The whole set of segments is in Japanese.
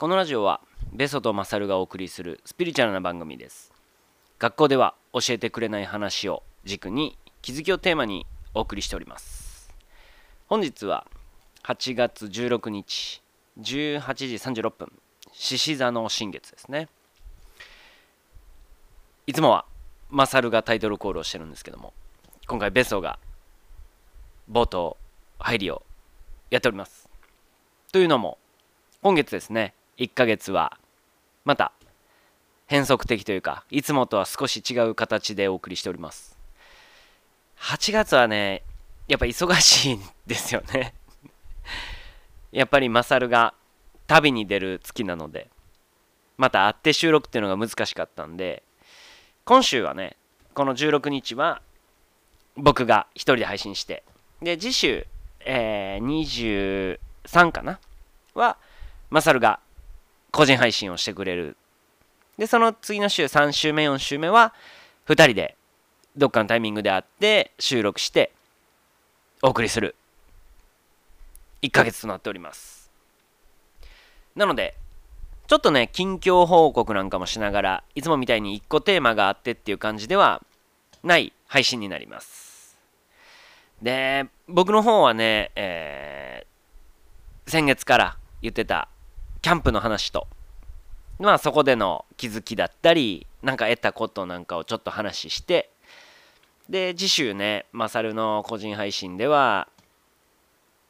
このラジオはベソとマサルがお送りするスピリチュアルな番組です。学校では教えてくれない話を軸に気づきをテーマにお送りしております。本日は8月16日18時36分獅子座の新月ですね。いつもはマサルがタイトルコールをしてるんですけども今回ベソが冒頭入りをやっております。というのも今月ですね1ヶ月はまた変則的というかいつもとは少し違う形でお送りしております。8月はねやっぱ忙しいんですよね。やっぱりマサルが旅に出る月なのでまた会って収録っていうのが難しかったんで今週はねこの16日は僕が一人で配信してで次週、えー、23かな？はマサルが個人配信をしてくれる。でその次の週3週目4週目は2人でどっかのタイミングで会って収録してお送りする。1ヶ月となっております。なのでちょっとね近況報告なんかもしながらいつもみたいに1個テーマがあってっていう感じではない配信になります。で僕の方はね、えー、先月から言ってたキャンプの話と。まあそこでの気づきだったりなんか得たことなんかをちょっと話してで次週ねマサルの個人配信では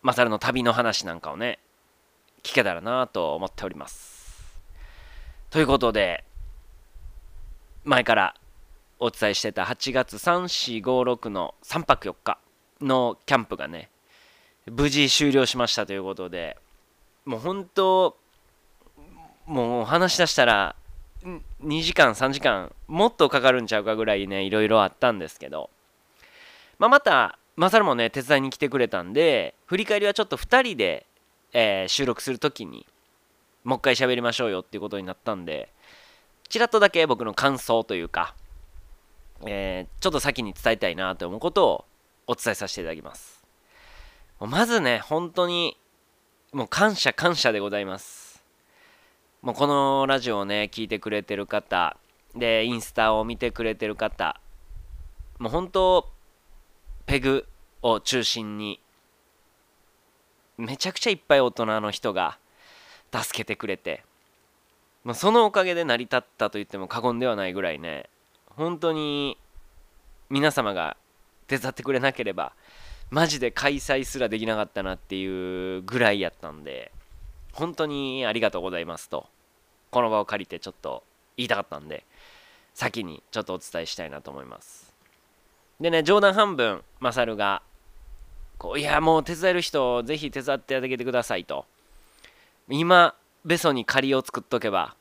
マサルの旅の話なんかをね聞けたらなと思っております。ということで前からお伝えしてた8月3456の3泊4日のキャンプがね無事終了しましたということでもう本当もう話し出したら2時間3時間もっとかかるんちゃうかぐらいねいろいろあったんですけど、まあ、またマサルもね手伝いに来てくれたんで振り返りはちょっと2人で、えー、収録する時にもう一回喋りましょうよっていうことになったんでちらっとだけ僕の感想というか、えー、ちょっと先に伝えたいなと思うことをお伝えさせていただきます。まずね本当にもう感謝感謝でございますもうこのラジオをね聞いてくれてる方でインスタを見てくれてる方もう本当ペグを中心にめちゃくちゃいっぱい大人の人が助けてくれて、まあ、そのおかげで成り立ったと言っても過言ではないぐらいね本当に皆様が手伝ってくれなければマジで開催すらできなかったなっていうぐらいやったんで本当にありがとうございますとこの場を借りてちょっと言いたかったんで先にちょっとお伝えしたいなと思います。でね冗談半分マサルがこういやもう手伝える人ぜひ手伝ってあげてくださいと今ベソに借りを作っとけば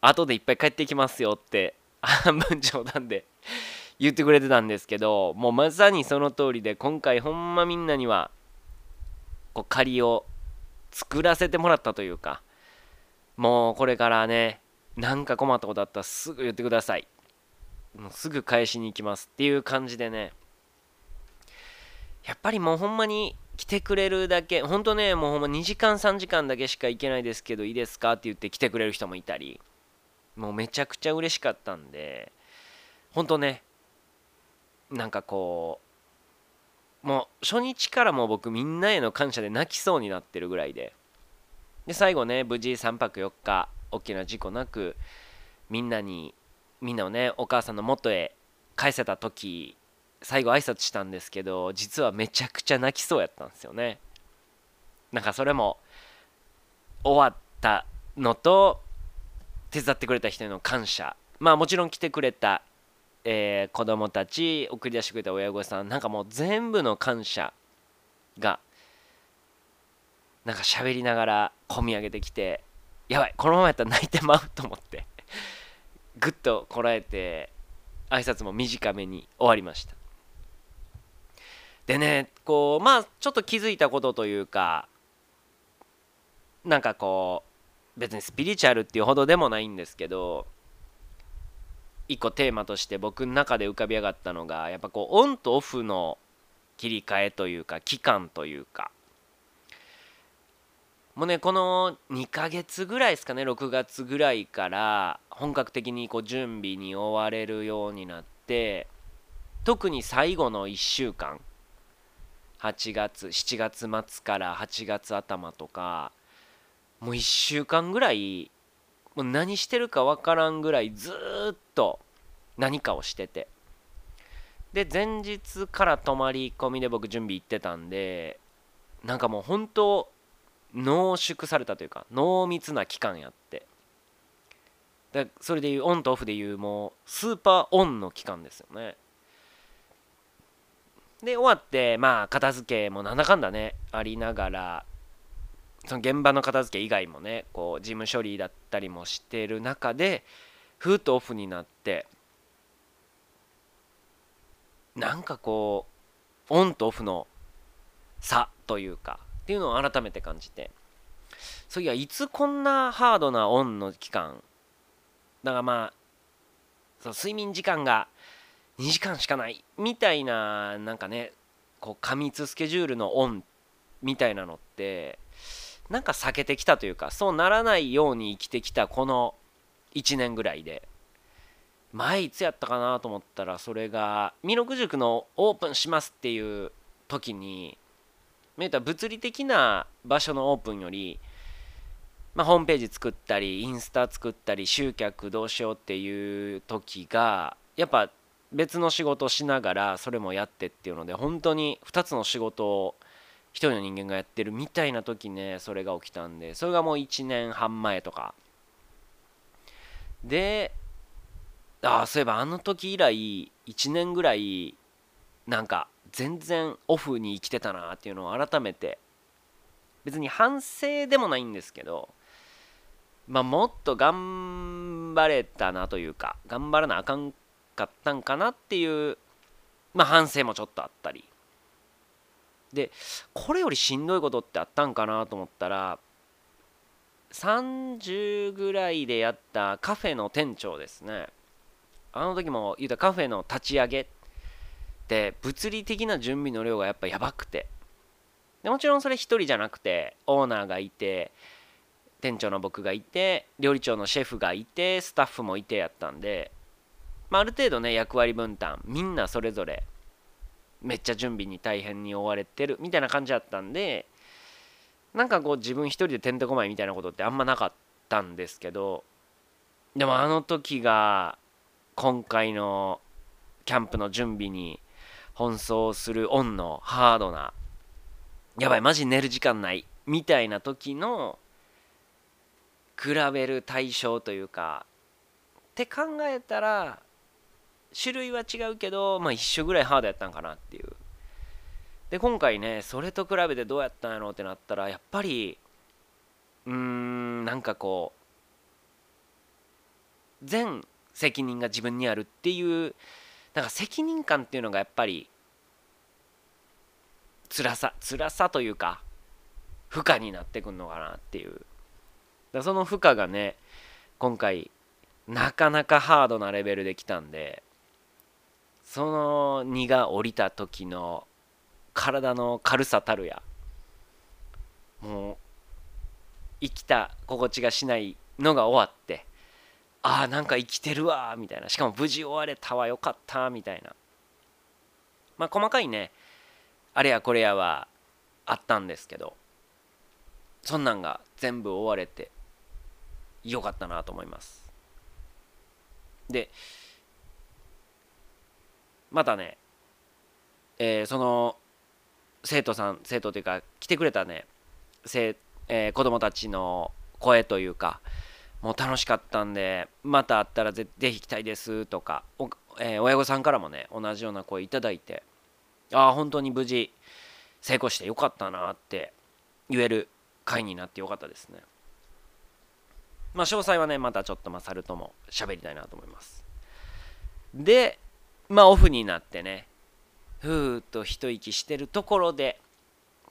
後でいっぱい帰ってきますよって半分冗談で 言ってくれてたんですけどもうまさにその通りで今回ほんまみんなにはこう借りを作らせてもらったというかもうこれからねなんか困ったことあったらすぐ言ってください。もうすぐ返しに行きますっていう感じでね。やっぱりもうほんまに来てくれるだけほんとねもうほんま2時間3時間だけしか行けないですけどいいですかって言って来てくれる人もいたりもうめちゃくちゃ嬉しかったんでほんとねなんかこうもう初日からもう僕みんなへの感謝で泣きそうになってるぐらいで。で最後ね無事3泊4日大きな事故なくみんなにみんなをねお母さんの元へ返せた時最後挨拶したんですけど実はめちゃくちゃ泣きそうやったんですよね。なんかそれも終わったのと手伝ってくれた人への感謝。まあもちろん来てくれたえー、子供たち送り出してくれた親御さんなんかもう全部の感謝がなんか喋りながら込み上げてきてやばいこのままやったら泣いてまうと思って ぐっとこらえて挨拶も短めに終わりました。でねこうまあちょっと気づいたことというかなんかこう別にスピリチュアルっていうほどでもないんですけど一個テーマとして僕の中で浮かび上がったのがやっぱこうオンとオフの切り替えというか期間というか。もうねこの2ヶ月ぐらいですかね6月ぐらいから本格的にこう準備に追われるようになって特に最後の1週間8月7月末から8月頭とかもう1週間ぐらいもう何してるか分からんぐらいずっと何かをしてて。で前日から泊まり込みで僕準備行ってたんでなんかもう本当濃縮されたというか濃密な期間やって。だそれでいうオンとオフでいうもうスーパーオンの期間ですよね。で終わってまあ片付けもなんだかんだねありながらその現場の片付け以外もねこう事務処理だったりもしてる中でふーとオフになってなんかこうオンとオフの差というかっていうのを改めて感じて。そういやいつこんなハードなオンの期間だからまあそう睡眠時間が2時間しかないみたいななんかねこう過密スケジュールのオンみたいなのってなんか避けてきたというかそうならないように生きてきたこの1年ぐらいで前いつやったかなと思ったらそれが弥勒塾のオープンしますっていう時に見た物理的な場所のオープンより、まあ、ホームページ作ったりインスタ作ったり集客どうしようっていう時がやっぱ別の仕事しながらそれもやってっていうので本当に2つの仕事を一人の人間がやってるみたいな時ねそれが起きたんでそれがもう1年半前とか。でああそういえばあの時以来1年ぐらいなんか全然オフに生きてたなっていうのを改めて。別に反省でもないんですけどまあもっと頑張れたなというか頑張らなあかんかったんかなっていうまあ反省もちょっとあったり。でこれよりしんどいことってあったんかなと思ったら30ぐらいでやったカフェの店長ですね。あの時も言うたカフェの立ち上げって物理的な準備の量がやっぱやばくて。でもちろんそれ1人じゃなくてオーナーがいて店長の僕がいて料理長のシェフがいてスタッフもいてやったんで、まあ、ある程度ね役割分担みんなそれぞれめっちゃ準備に大変に追われてるみたいな感じだったんでなんかこう自分一人でてんてこまいみたいなことってあんまなかったんですけどでもあの時が今回のキャンプの準備に奔走するオンのハードなやばいマジ寝る時間ないみたいな時の比べる対象というかって考えたら種類は違うけどまあ一緒ぐらいハードやったんかなっていう。で今回ねそれと比べてどうやったんやろうってなったらやっぱりうーんなんかこう全責任が自分にあるっていうなんか責任感っていうのがやっぱり辛さ辛さというか負荷になってくんのかなっていう。だその負荷がね今回なかなかハードなレベルで来たんでその荷が下りた時の体の軽さたるや。もう生きた心地がしないのが終わってああなんか生きてるわみたいな。しかも無事終われたわよかったみたいな。まあ細かいねあれやこれやはあったんですけどそんなんが全部終われてよかったなと思います。でまたね、えー、その生徒さん生徒というか来てくれたねせ、えー、子供たちの声というかもう楽しかったんでまた会ったらぜぜひ来たいですとかお、えー、親御さんからもね同じような声いただいてああ本当に無事成功してよかったなって言える回になってよかったですね。まあ詳細はねまたちょっとまあサルとも喋りたいなと思います。でまあオフになってね。ふーっと一息してるところで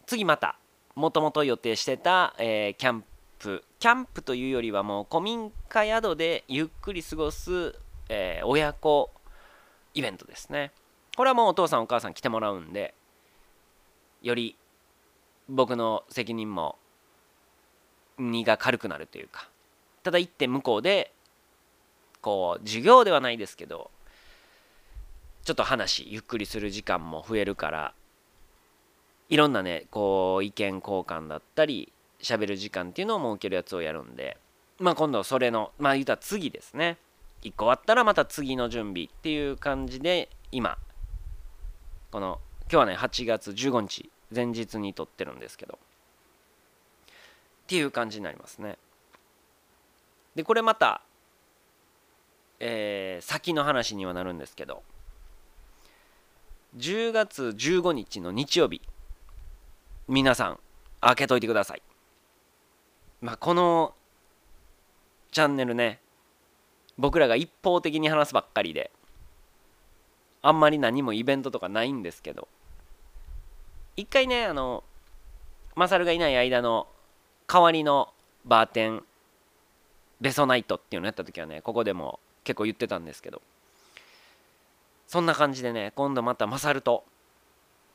次またもともと予定してた、えー、キャンプ。キャンプというよりはもう古民家宿でゆっくり過ごす、えー、親子イベントですね。これはもうお父さんお母さん来てもらうんでより僕の責任も荷が軽くなるというか。ただ行って向こうでこう授業ではないですけどちょっと話ゆっくりする時間も増えるからいろんなねこう意見交換だったり喋る時間っていうのを設けるやつをやるんでまあ今度それのまあ言うたら次ですね。1個終わったらまた次の準備っていう感じで今この今日はね8月15日前日に撮ってるんですけど。っていう感じになりますね。でこれまたえー、先の話にはなるんですけど。10月15日の日曜日皆さん開けといてください。まあこのチャンネルね僕らが一方的に話すばっかりであんまり何もイベントとかないんですけど一回ねあのマサルがいない間の代わりのバーテンベソナイトっていうのやった時はねここでも結構言ってたんですけどそんな感じでね今度またマサルと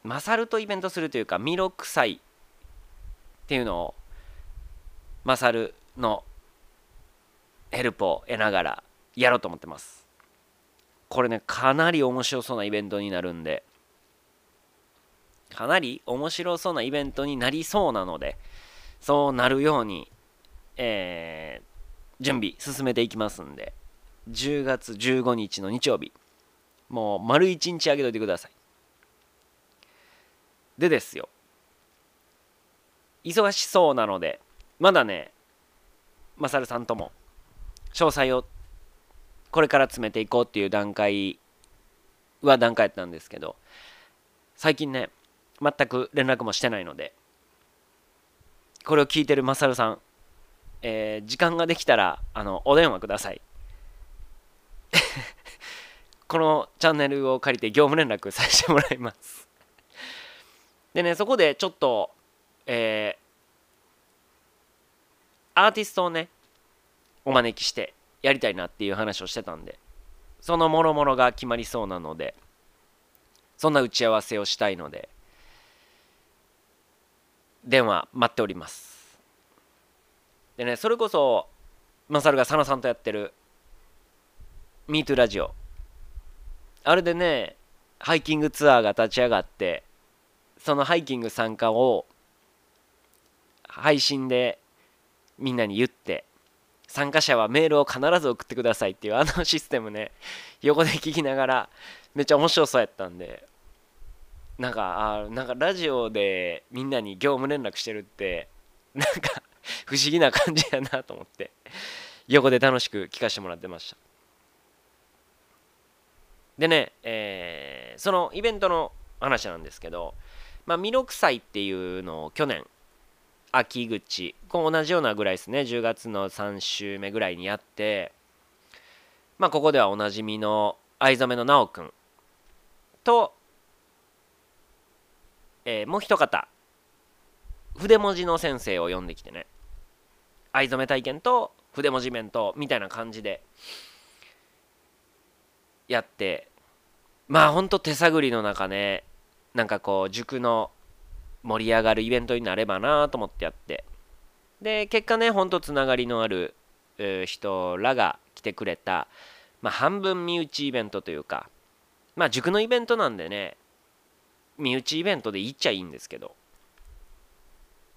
マサルとイベントするというかミロ臭いっていうのをマサルのヘルプを得ながらやろうと思ってます。これねかなり面白そうなイベントになるんでかなり面白そうなイベントになりそうなのでそうなるように、えー、準備進めていきますんで10月15日の日曜日もう丸1日あげといてください。でですよ。忙しそうなのでまだねマサルさんとも詳細をこれから詰めていこうっていう段階は段階やったんですけど最近ね全く連絡もしてないのでこれを聞いてるマサルさん、えー、時間ができたらあのお電話ください。このチャンネルを借りて業務連絡させてもらいます。でねそこでちょっとえー、アーティストをねお招きしてやりたいなっていう話をしてたんでそのもろもろが決まりそうなのでそんな打ち合わせをしたいので電話待っております。でねそれこそマサルが佐野さんとやってる MeToo ラジオ。あれでねハイキングツアーが立ち上がってそのハイキング参加を配信でみんなに言って参加者はメールを必ず送ってくださいっていうあのシステムね横で聞きながらめっちゃ面白そうやったんでなんかあなんかラジオでみんなに業務連絡してるってなんか不思議な感じやなと思って横で楽しく聞かせてもらってました。でね、えー、そのイベントの話なんですけどまあ弥勒祭っていうのを去年秋口こう同じようなぐらいですね10月の3週目ぐらいにやってまあここではおなじみの藍染めの直くんと、えー、もう一方筆文字の先生を呼んできてね藍染め体験と筆文字面とみたいな感じでやってまあほんと手探りの中ねなんかこう塾の盛り上がるイベントになればなと思ってやって。で結果ねほんとつながりのある人らが来てくれた、まあ、半分身内イベントというかまあ塾のイベントなんでね身内イベントでいっちゃいいんですけど。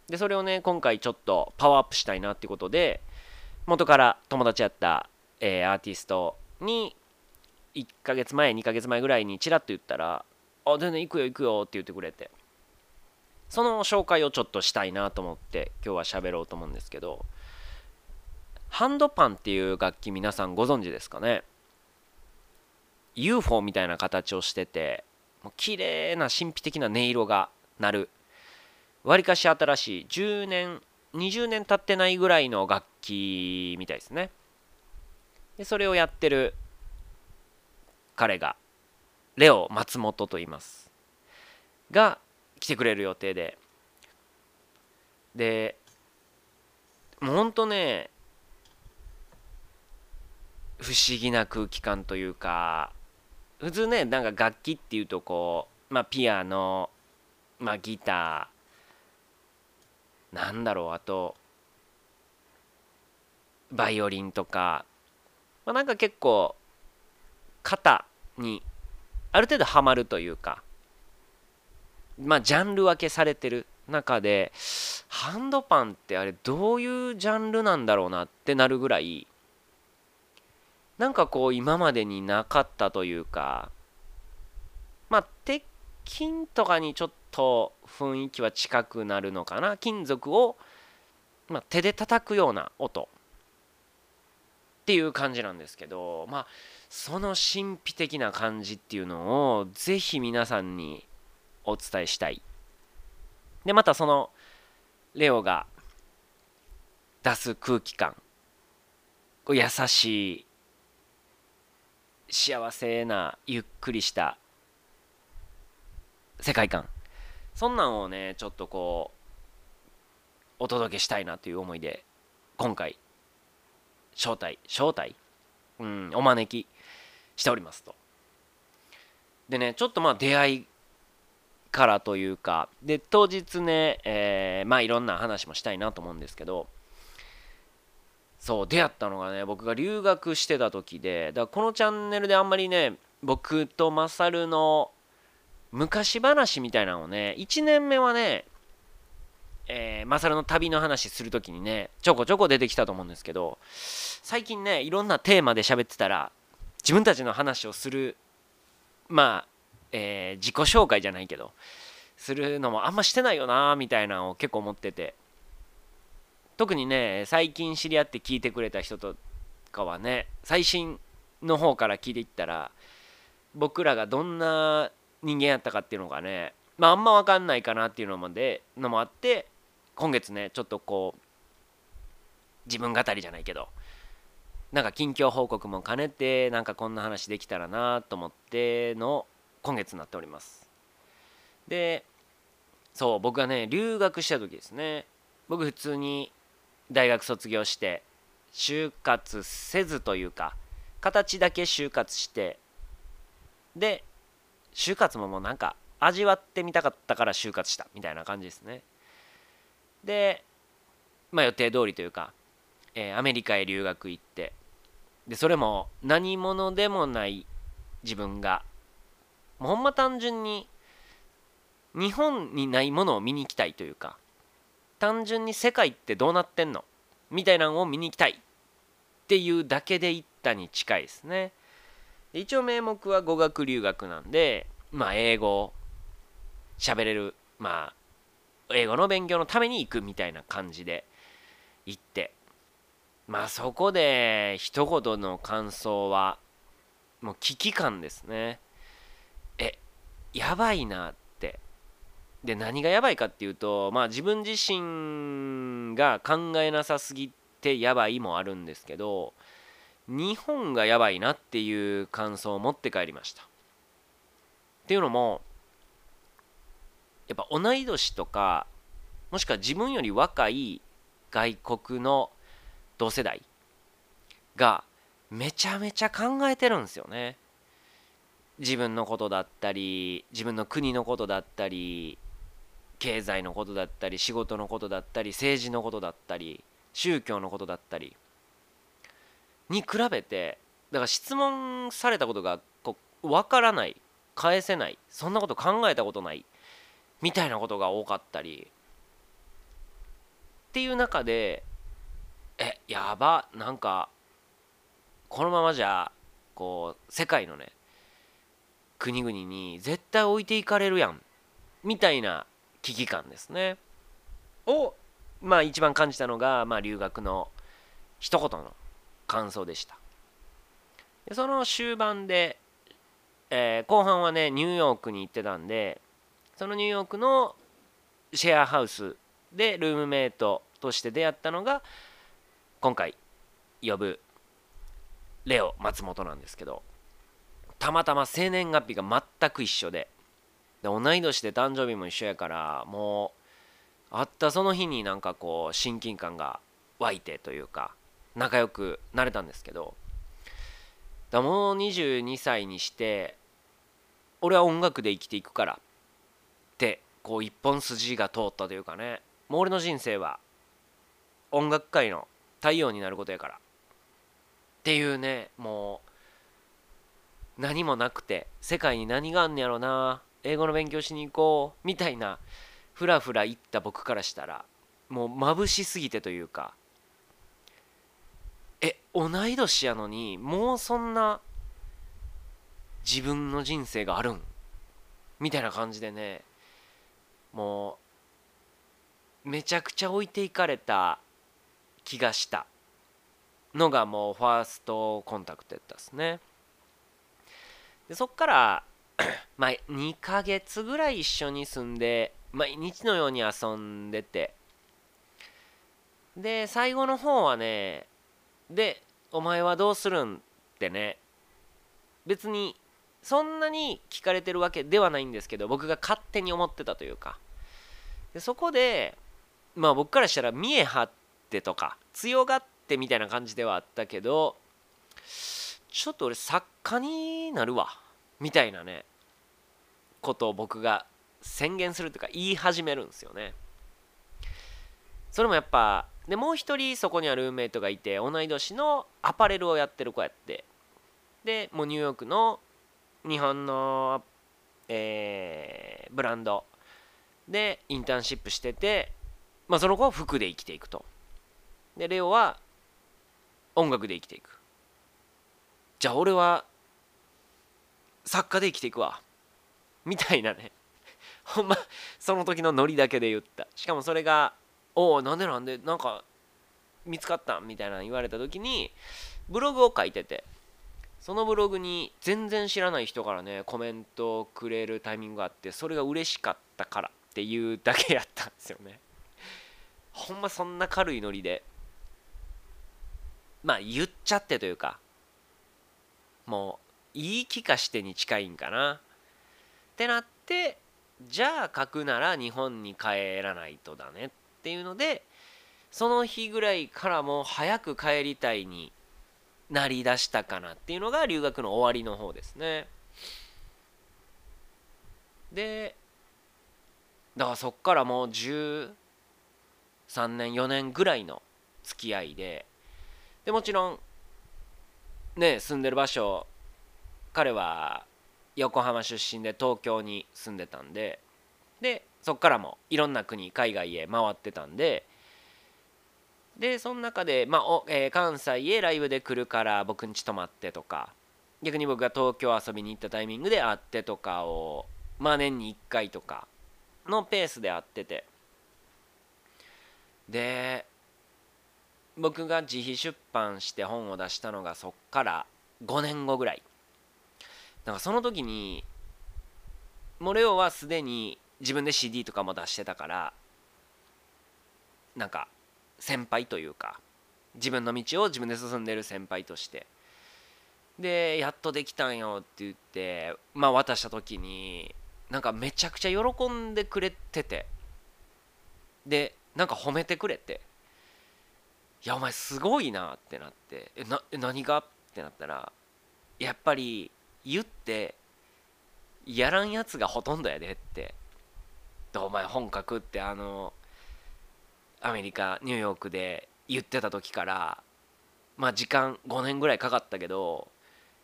でそれをね今回ちょっとパワーアップしたいなってことで元から友達やった、えー、アーティストに1ヶ月前2ヶ月前ぐらいにチラッと言ったら「あ全然行くよ行くよ」って言ってくれて。その紹介をちょっとしたいなと思って今日は喋ろうと思うんですけどハンドパンっていう楽器皆さんご存知ですかね？UFO みたいな形をしててもう綺麗な神秘的な音色が鳴る。わりかし新しい10年20年経ってないぐらいの楽器みたいですね。でそれをやってる彼がレオ松本と言います。が来てくれる予定で。でもうほんとね不思議な空気感というか普通ねなんか楽器っていうとこうまあピアノまあギターなんだろうあとバイオリンとか、まあ、なんか結構型にある程度ハマるというかまあジャンル分けされてる中でハンドパンってあれどういうジャンルなんだろうなってなるぐらいなんかこう今までになかったというかまあ鉄筋とかにちょっと雰囲気は近くなるのかな。金属を、まあ、手で叩くような音。っていう感じなんですけどまあその神秘的な感じっていうのをぜひ皆さんにお伝えしたい。でまたそのレオが出す空気感。優しい幸せなゆっくりした世界観。そんなんをねちょっとこうお届けしたいなという思いで今回招待招待？うんお招きしておりますと。でねちょっとまあ出会いからというかで当日ね、えー、まあいろんな話もしたいなと思うんですけどそう出会ったのがね僕が留学してた時でだからこのチャンネルであんまりね僕とマサルの昔話みたいなのをね1年目はねえー、マサルの旅の話する時にねちょこちょこ出てきたと思うんですけど最近ねいろんなテーマで喋ってたら自分たちの話をするまあ、えー、自己紹介じゃないけどするのもあんましてないよなみたいなのを結構思ってて。特にね最近知り合って聞いてくれた人とかはね最新の方から聞いていったら僕らがどんな人間やったかっていうのがねまああんま分かんないかなっていうのもでのもあって今月ねちょっとこう自分語りじゃないけどなんか近況報告も兼ねてなんかこんな話できたらなと思っての今月になっております。でそう僕がね留学した時ですね。僕普通に大学卒業して就活せずというか形だけ就活してで就活ももうなんか味わってみたかったから就活したみたいな感じですね。でまあ予定通りというか、えー、アメリカへ留学行ってでそれも何者でもない自分がもうほんま単純に日本にないものを見に行きたいというか単純に世界ってどうなってんの？みたいなのを見に行きたい。っていうだけで行ったに近いですね。一応名目は語学留学なんでまあ英語喋れるまあ英語の勉強のために行くみたいな感じで行って。まあそこで一言の感想はもう危機感ですね。えやばいなって。で何がやばいかっていうとまあ自分自身が考えなさすぎてやばいもあるんですけど日本がやばいなっていう感想を持って帰りました。っていうのもやっぱ同い年とかもしくは自分より若い外国の同世代がめちゃめちゃ考えてるんですよね。自分のことだったり自分の国のことだったり経済のことだったり仕事のことだったり政治のことだったり宗教のことだったりに比べてだから質問されたことがこう分からない返せないそんなこと考えたことないみたいなことが多かったり。っていう中でえやばなんかこのままじゃこう世界のね国々に絶対置いていかれるやん。みたいな危機感ですね。をまあ一番感じたのが、まあ、留学の一言の感想でした。でその終盤で、えー、後半はねニューヨークに行ってたんでそのニューヨークのシェアハウスでルームメイトとして出会ったのが今回呼ぶレオ松本なんですけどたまたま生年月日が全く一緒でで同い年で誕生日も一緒やからもう会ったその日になんかこう親近感が湧いてというか仲良くなれたんですけどだもう22歳にして俺は音楽で生きていくからこう一本筋が通ったというかね。もう俺の人生は音楽界の太陽になることやから。っていうねもう何もなくて世界に何があんねやろな。英語の勉強しに行こう。みたいなふらふら行った僕からしたらもう眩しすぎてというか。え同い年やのにもうそんな自分の人生があるん？みたいな感じでね。もうめちゃくちゃ置いていかれた気がしたのがもうファーストコンタクトやったっすね。でそっから まあ2ヶ月ぐらい一緒に住んで毎日のように遊んでて。で最後の方はねでお前はどうするんってね。別にそんなに聞かれてるわけではないんですけど僕が勝手に思ってたというか。でそこでまあ僕からしたら見え張ってとか強がってみたいな感じではあったけどちょっと俺作家になるわみたいなねことを僕が宣言するというか言い始めるんですよね。それもやっぱでもう一人そこにはルーメイトがいて同い年のアパレルをやってる子やってでもうニューヨークの日本の、えー、ブランドでインターンシップしてて、まあ、その子は服で生きていくと。でレオは音楽で生きていく。じゃあ俺は作家で生きていくわ。みたいなね。ほんまその時のノリだけで言った。しかもそれが「おおなんでなんでなんか見つかった?」みたいな言われた時にブログを書いてて。そのブログに全然知らない人からねコメントをくれるタイミングがあってそれが嬉しかったからっていうだけやったんですよね。ほんまそんな軽いノリで。まあ言っちゃってというかもう言い聞かしてに近いんかな。ってなってじゃあ書くなら日本に帰らないとだねっていうのでその日ぐらいからもう早く帰りたいになりだしたかなっていうのが留学の終わりの方ですね。でだからそっからもう13年4年ぐらいの付き合いででもちろんね住んでる場所彼は横浜出身で東京に住んでたんででそっからもいろんな国海外へ回ってたんででその中で、まあおえー、関西へライブで来るから僕ん家泊まってとか。逆に僕が東京遊びに行ったタイミングで会ってとかをまあ年に1回とかのペースで会ってて。で僕が自費出版して本を出したのがそっから5年後ぐらい。なんかその時にモレオはすでに自分で CD とかも出してたからなんか先輩というか自分の道を自分で進んでる先輩として。でやっとできたんよって言ってまあ渡した時になんかめちゃくちゃ喜んでくれてて。でなんか褒めてくれていやお前すごいなってなってえな何が？ってなったらやっぱり言ってやらんやつがほとんどやでって。お前本書くってあのアメリカニューヨークで言ってた時からまあ時間5年ぐらいかかったけど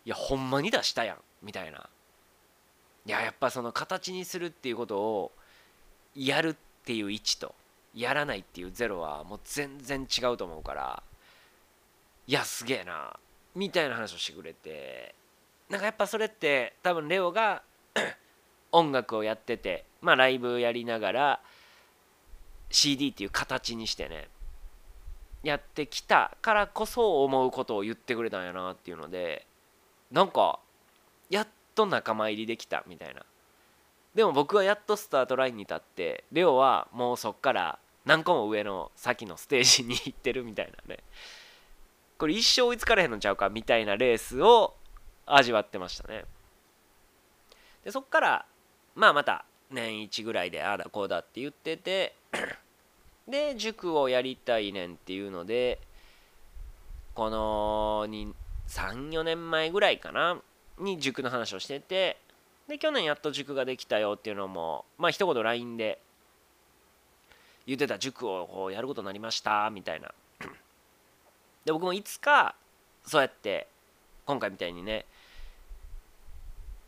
いやほんまに出したやんみたいな。いややっぱその形にするっていうことをやるっていう1とやらないっていう0はもう全然違うと思うからいやすげえなみたいな話をしてくれてなんかやっぱそれって多分レオが 音楽をやっててまあライブやりながら CD っていう形にしてねやってきたからこそ思うことを言ってくれたんやなっていうのでなんかやっと仲間入りできたみたいな。でも僕はやっとスタートラインに立ってレオはもうそっから何個も上の先のステージに行ってるみたいなね。これ一生追いつかれへんのちゃうかみたいなレースを味わってましたね。でそっからまあまた年1ぐらいでああだこうだって言っててで塾をやりたいねんっていうのでこの34年前ぐらいかなに塾の話をしててで去年やっと塾ができたよっていうのもまあ一言 LINE で言ってた。塾をこうやることになりましたみたいな。で僕もいつかそうやって今回みたいにね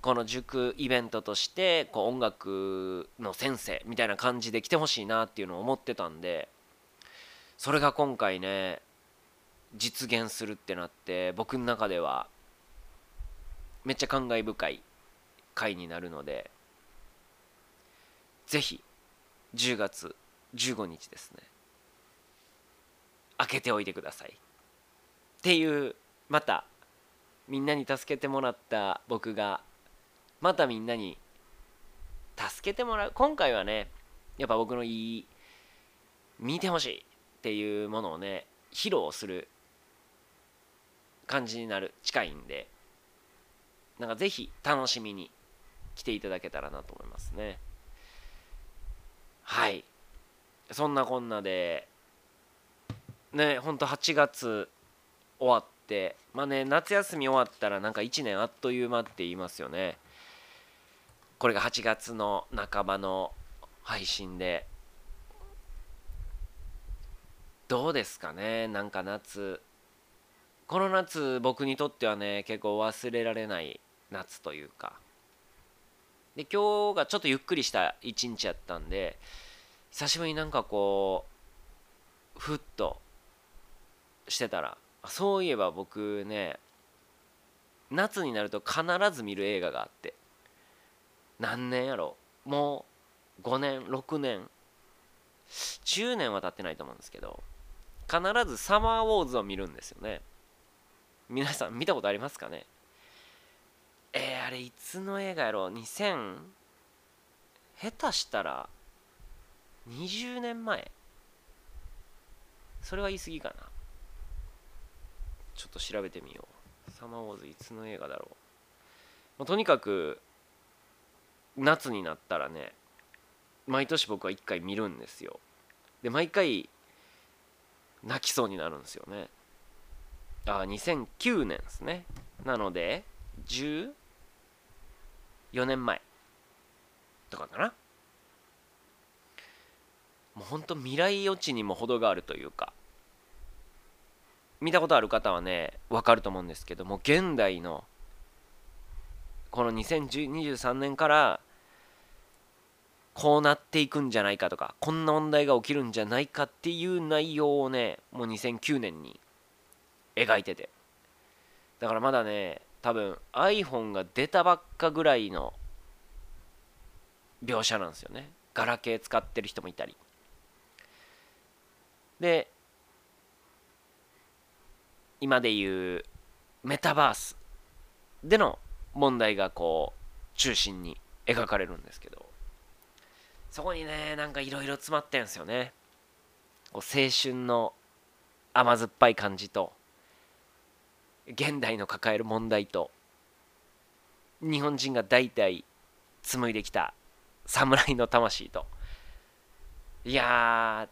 この塾イベントとしてこう音楽の先生みたいな感じで来てほしいなっていうのを思ってたんでそれが今回ね実現するってなって僕の中ではめっちゃ感慨深い回になるのでぜひ10月15日ですね開けておいてください。っていうまたみんなに助けてもらった僕がまたみんなに助けてもらう。今回はねやっぱ僕のいい見てほしいっていうものをね披露する感じになる近いんでなんかぜひ楽しみに来ていただけたらなと思いますね。はい。そんなこんなでねほんと8月終わってまあね夏休み終わったらなんか1年あっという間って言いますよね。これが8月の半ばの配信でどうですかねなんか夏。この夏僕にとってはね結構忘れられない夏というか。で今日がちょっとゆっくりした一日やったんで久しぶりになんかこうふっとしてたらそういえば僕ね夏になると必ず見る映画があって。何年やろ？もう5年6年。10年は経ってないと思うんですけど必ずサマーウォーズを見るんですよね。皆さん見たことありますかね？えー、あれいつの映画やろ？2000下手したら20年前。それは言い過ぎかな。ちょっと調べてみよう。サマーウォーズいつの映画だろう、まあ、とにかく夏になったらね毎年僕は1回見るんですよ。で毎回泣きそうになるんですよね。あ2009年ですね。なので14年前。とかかな。もうほんと未来予知にも程があるというか。見たことある方はね分かると思うんですけども現代のこの2023年からこうなっていくんじゃないかとかこんな問題が起きるんじゃないかっていう内容をねもう2009年に描いてて。だからまだね多分 iPhone が出たばっかぐらいの描写なんですよね。ガラケー使ってる人もいたり。で今でいうメタバースでの問題がこう中心に描かれるんですけど。そこにねなんかいろいろ詰まってるんですよね。こう青春の甘酸っぱい感じと現代の抱える問題と日本人が代々紡いできた侍の魂と。いや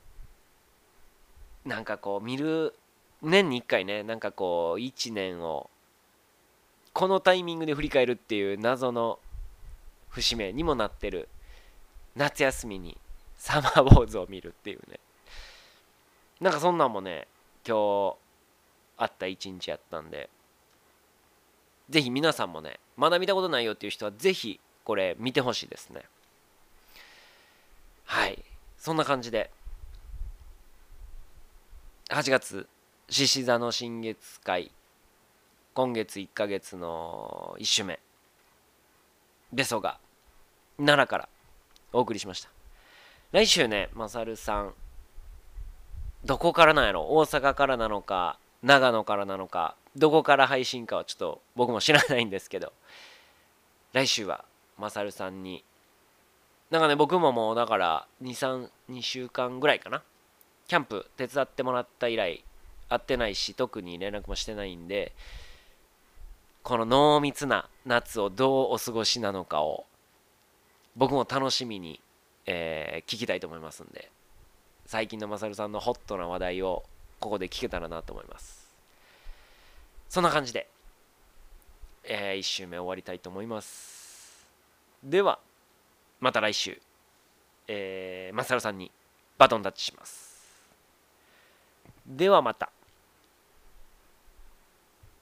ーなんかこう見る年に1回ねなんかこう1年をこのタイミングで振り返るっていう謎の節目にもなってる夏休みにサマーウォーズを見るっていうね。なんかそんなんもね今日あった一日やったんで。ぜひ皆さんもねまだ見たことないよっていう人はぜひこれ見てほしいですね。はい。そんな感じで。8月獅子座の新月会。今月1ヶ月の1週目ベソが奈良からお送りしました。来週ねマサルさんどこからなんやろ？大阪からなのか長野からなのかどこから配信かはちょっと僕も知らないんですけど来週はマサルさんになんかね僕ももうだから232週間ぐらいかなキャンプ手伝ってもらった以来会ってないし特に連絡もしてないんでこの濃密な夏をどうお過ごしなのかを僕も楽しみに、えー、聞きたいと思いますんで最近のマサルさんのホットな話題をここで聞けたらなと思います。そんな感じで、えー、1週目終わりたいと思います。ではまた来週、えー、マサルさんにバトンタッチします。ではまた。